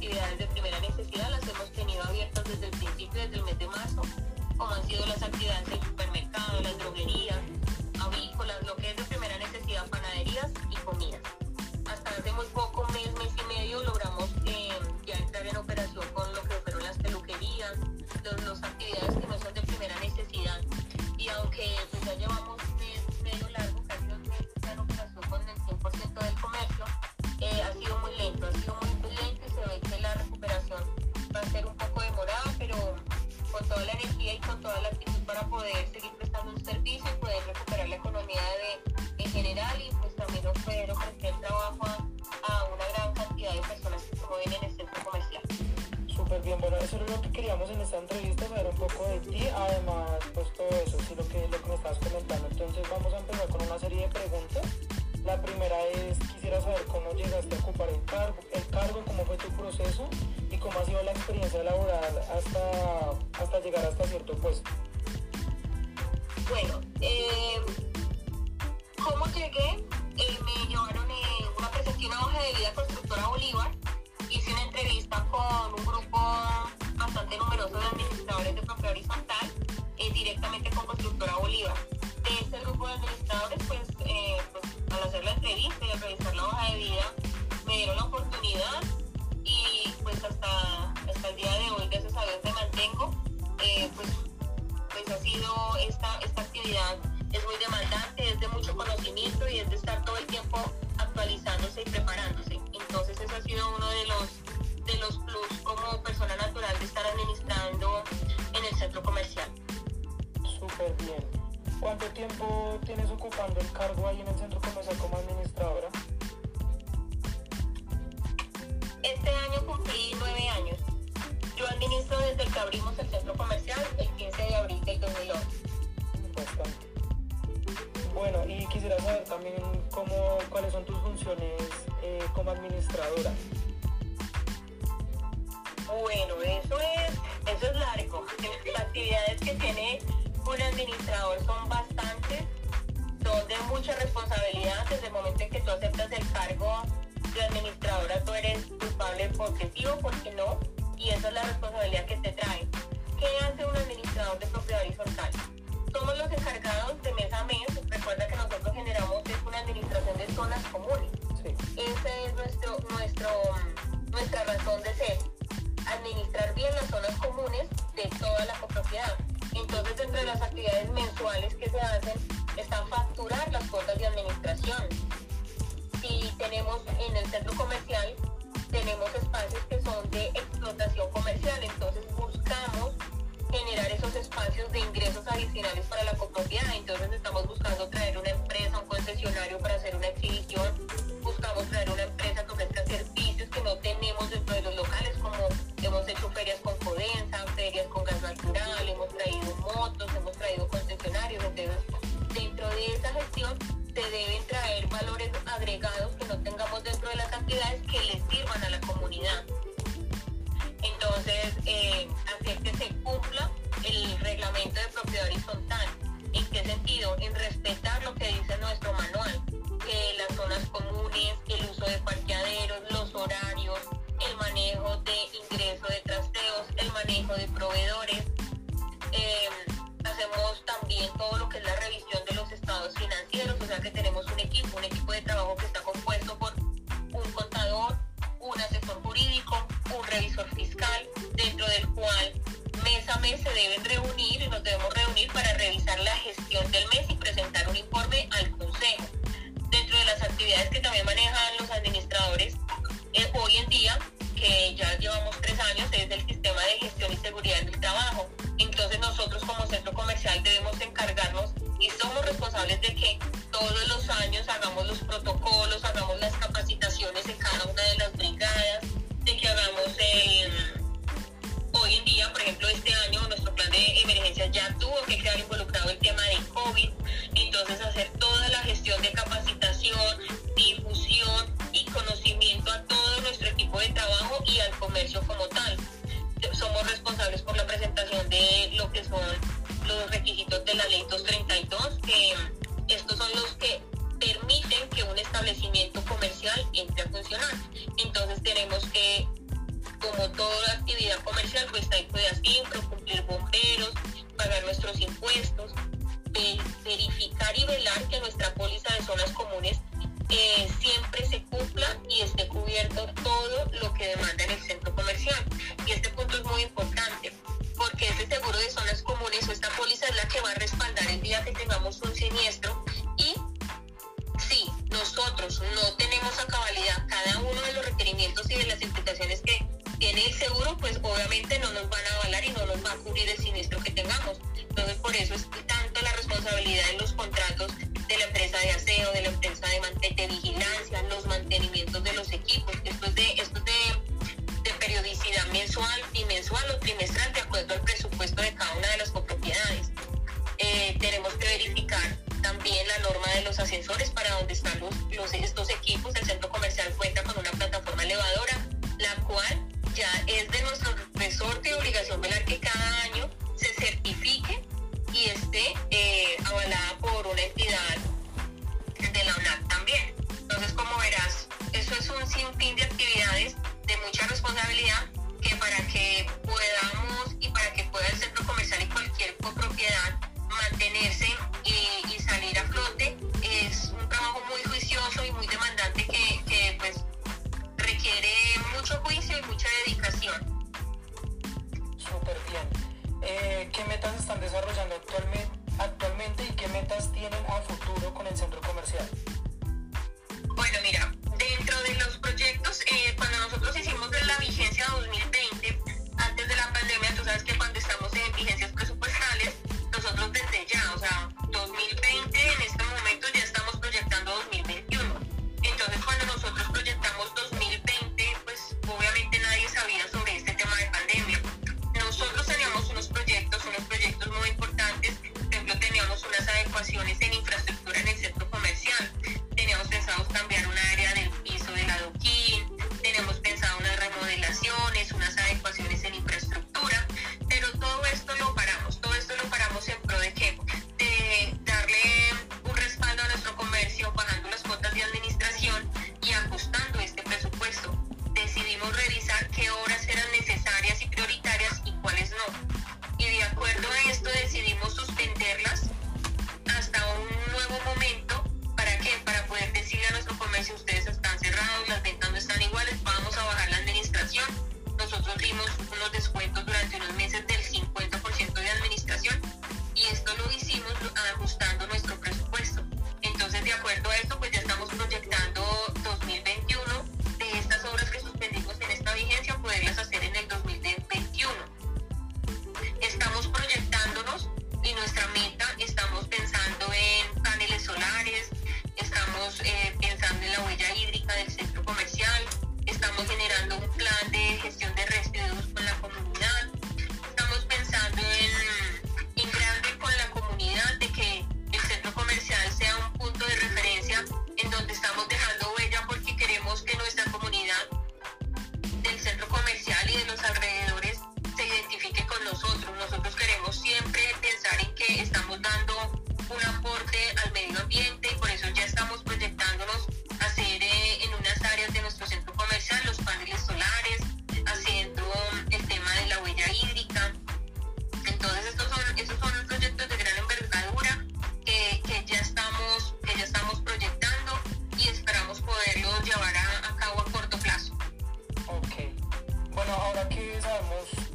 actividades de primera necesidad las hemos tenido abiertas desde el principio, desde el mes de marzo, como han sido las actividades del supermercado, las droguerías, llegar hasta cierto puesto? Bueno, eh, ¿cómo llegué? Eh, me llevaron eh, una presentación una hoja de vida constructora Bolívar. Hice una entrevista con un grupo bastante numeroso de administradores de propiedad horizontal eh, directamente con constructora Bolívar. De este grupo de administradores, pues, eh, pues, al hacer la entrevista y al revisar la hoja de vida, me dieron la oportunidad y pues hasta, hasta el día de hoy, gracias a Dios, me mantengo eh, pues, pues ha sido esta, esta actividad, es muy demandante, es de mucho conocimiento y es de estar todo el tiempo actualizándose y preparándose. Entonces eso ha sido uno de los, de los plus como persona natural de estar administrando en el centro comercial. Súper bien. ¿Cuánto tiempo tienes ocupando el cargo ahí en el centro mucha responsabilidad. Desde el momento en que tú aceptas el cargo de administradora, tú eres culpable porque sí o porque no, y esa es la responsabilidad que te trae. ¿Qué hace un administrador de propiedad horizontal? Somos los encargados de mes a mes. Recuerda que nosotros generamos es una administración de zonas comunes. Esa es nuestro, nuestro, nuestra razón de ser. Administrar bien las zonas comunes de toda la copropiedad. Entonces, entre las actividades mensuales que se hacen, están facturar las cuotas de administración. Si tenemos en el centro comercial En respetar presentar un informe al Consejo. Dentro de las actividades que también manejan los administradores, eh, hoy en día, que ya llevamos tres años, es el sistema de gestión y seguridad del trabajo. Entonces nosotros como centro comercial debemos encargarnos y somos responsables de que todos los años hagamos los protocolos, hagamos las capacitaciones en cada una comercio como tal. Somos responsables por la presentación de lo que son los requisitos de la ley 232, que estos son los que permiten que un establecimiento comercial entre a funcionar. Entonces tenemos que, como toda actividad comercial, pues hay siempre cumplir bomberos, pagar nuestros impuestos, verificar y velar que nuestra póliza de zonas comunes siempre se cumpla y esté cubierto todo lo que demanda en el centro comercial. Y este punto es muy importante porque ese seguro de zonas comunes o esta póliza es la que va a respaldar el día que tengamos un siniestro y si nosotros no tenemos a cabalidad cada uno de los requerimientos y de las implicaciones que tiene el seguro, pues obviamente no nos van a avalar y no nos va a cubrir el siniestro que tengamos. Entonces por eso es tanto la responsabilidad en los contratos de la empresa de aseo, de la empresa de, de vigilancia, los mantenimientos de los equipos. Esto es de, esto es de, de periodicidad mensual, bimensual o trimestral de acuerdo al presupuesto de cada una de las copropiedades. Eh, tenemos que verificar también la norma de los ascensores para donde están los, estos equipos. El centro comercial cuenta con están desarrollando actualmente,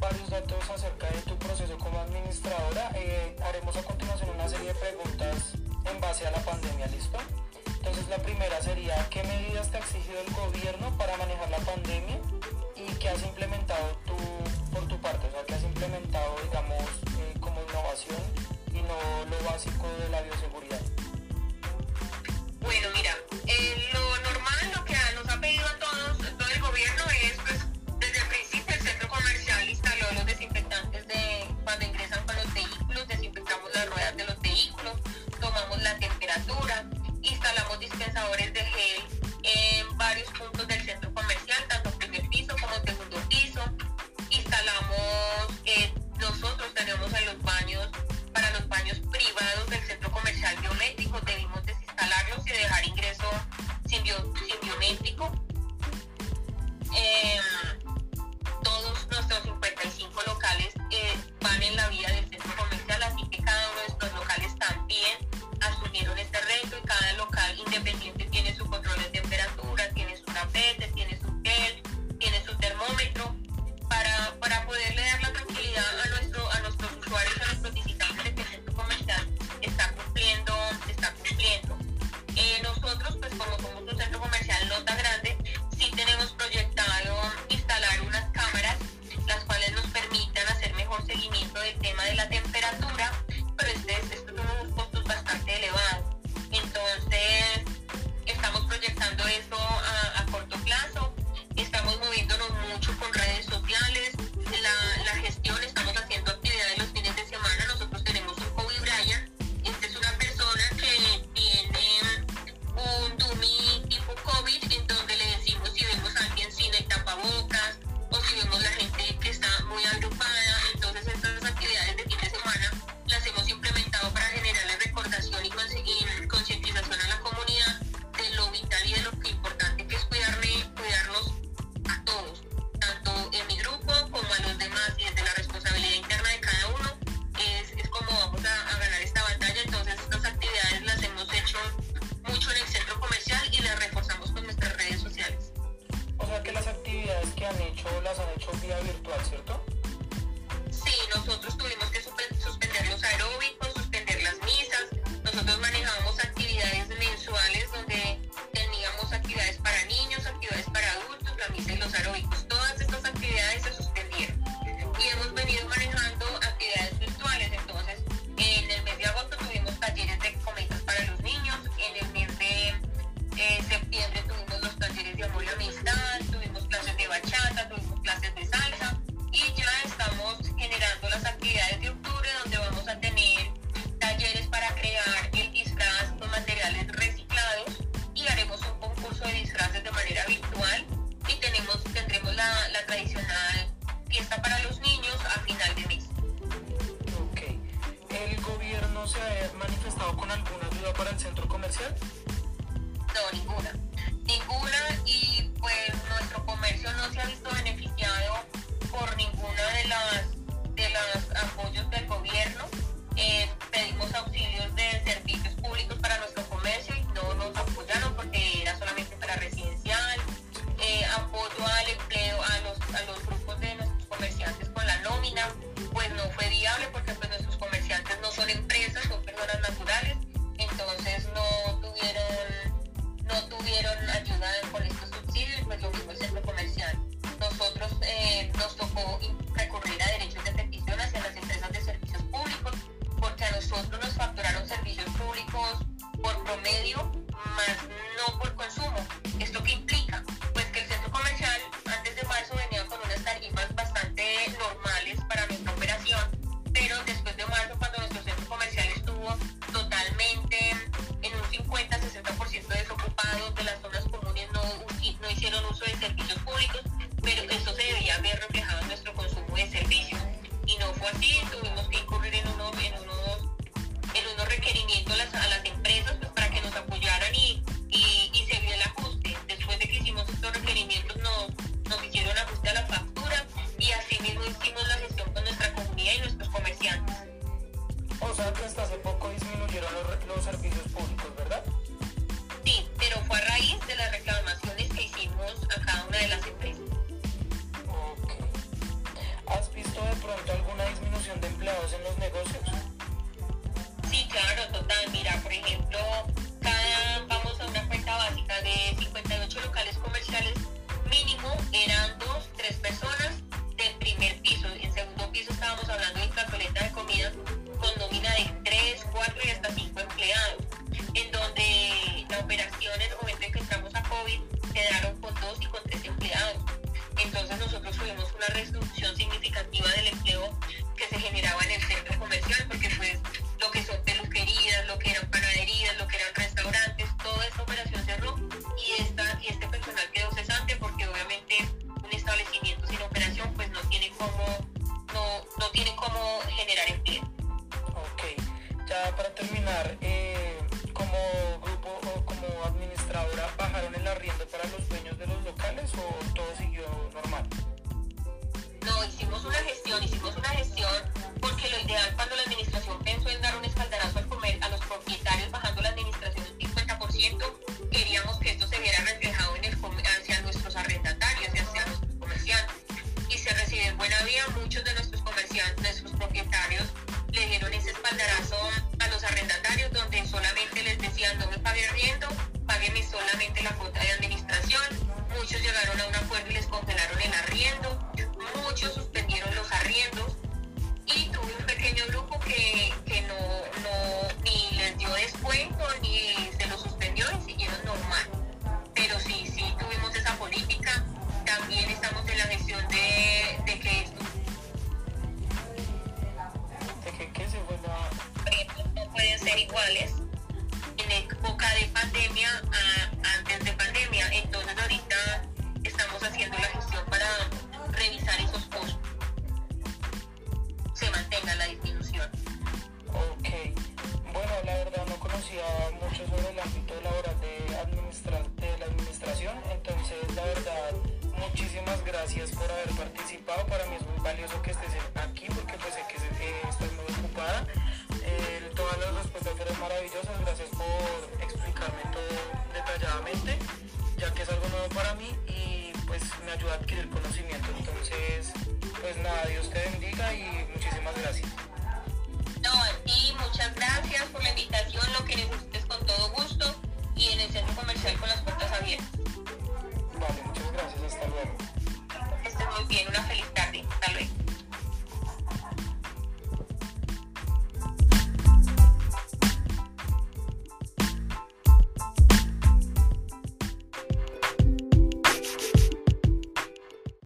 varios datos acerca de tu proceso como administradora. Eh, haremos a continuación una serie de preguntas en base a la pandemia, ¿listo? Entonces la primera sería, ¿qué medidas te ha exigido el gobierno para manejar la pandemia y qué has implementado tú por tu parte? O sea, ¿qué has implementado, digamos, eh, como innovación y no lo básico de la bioseguridad? han hecho las han hecho vía virtual, ¿cierto? fiesta para los niños a final de mes. Ok. ¿El gobierno se ha manifestado con alguna ayuda para el centro comercial? No, ninguna. Ninguna y pues nuestro comercio no se ha visto ser iguales. En época de pandemia pues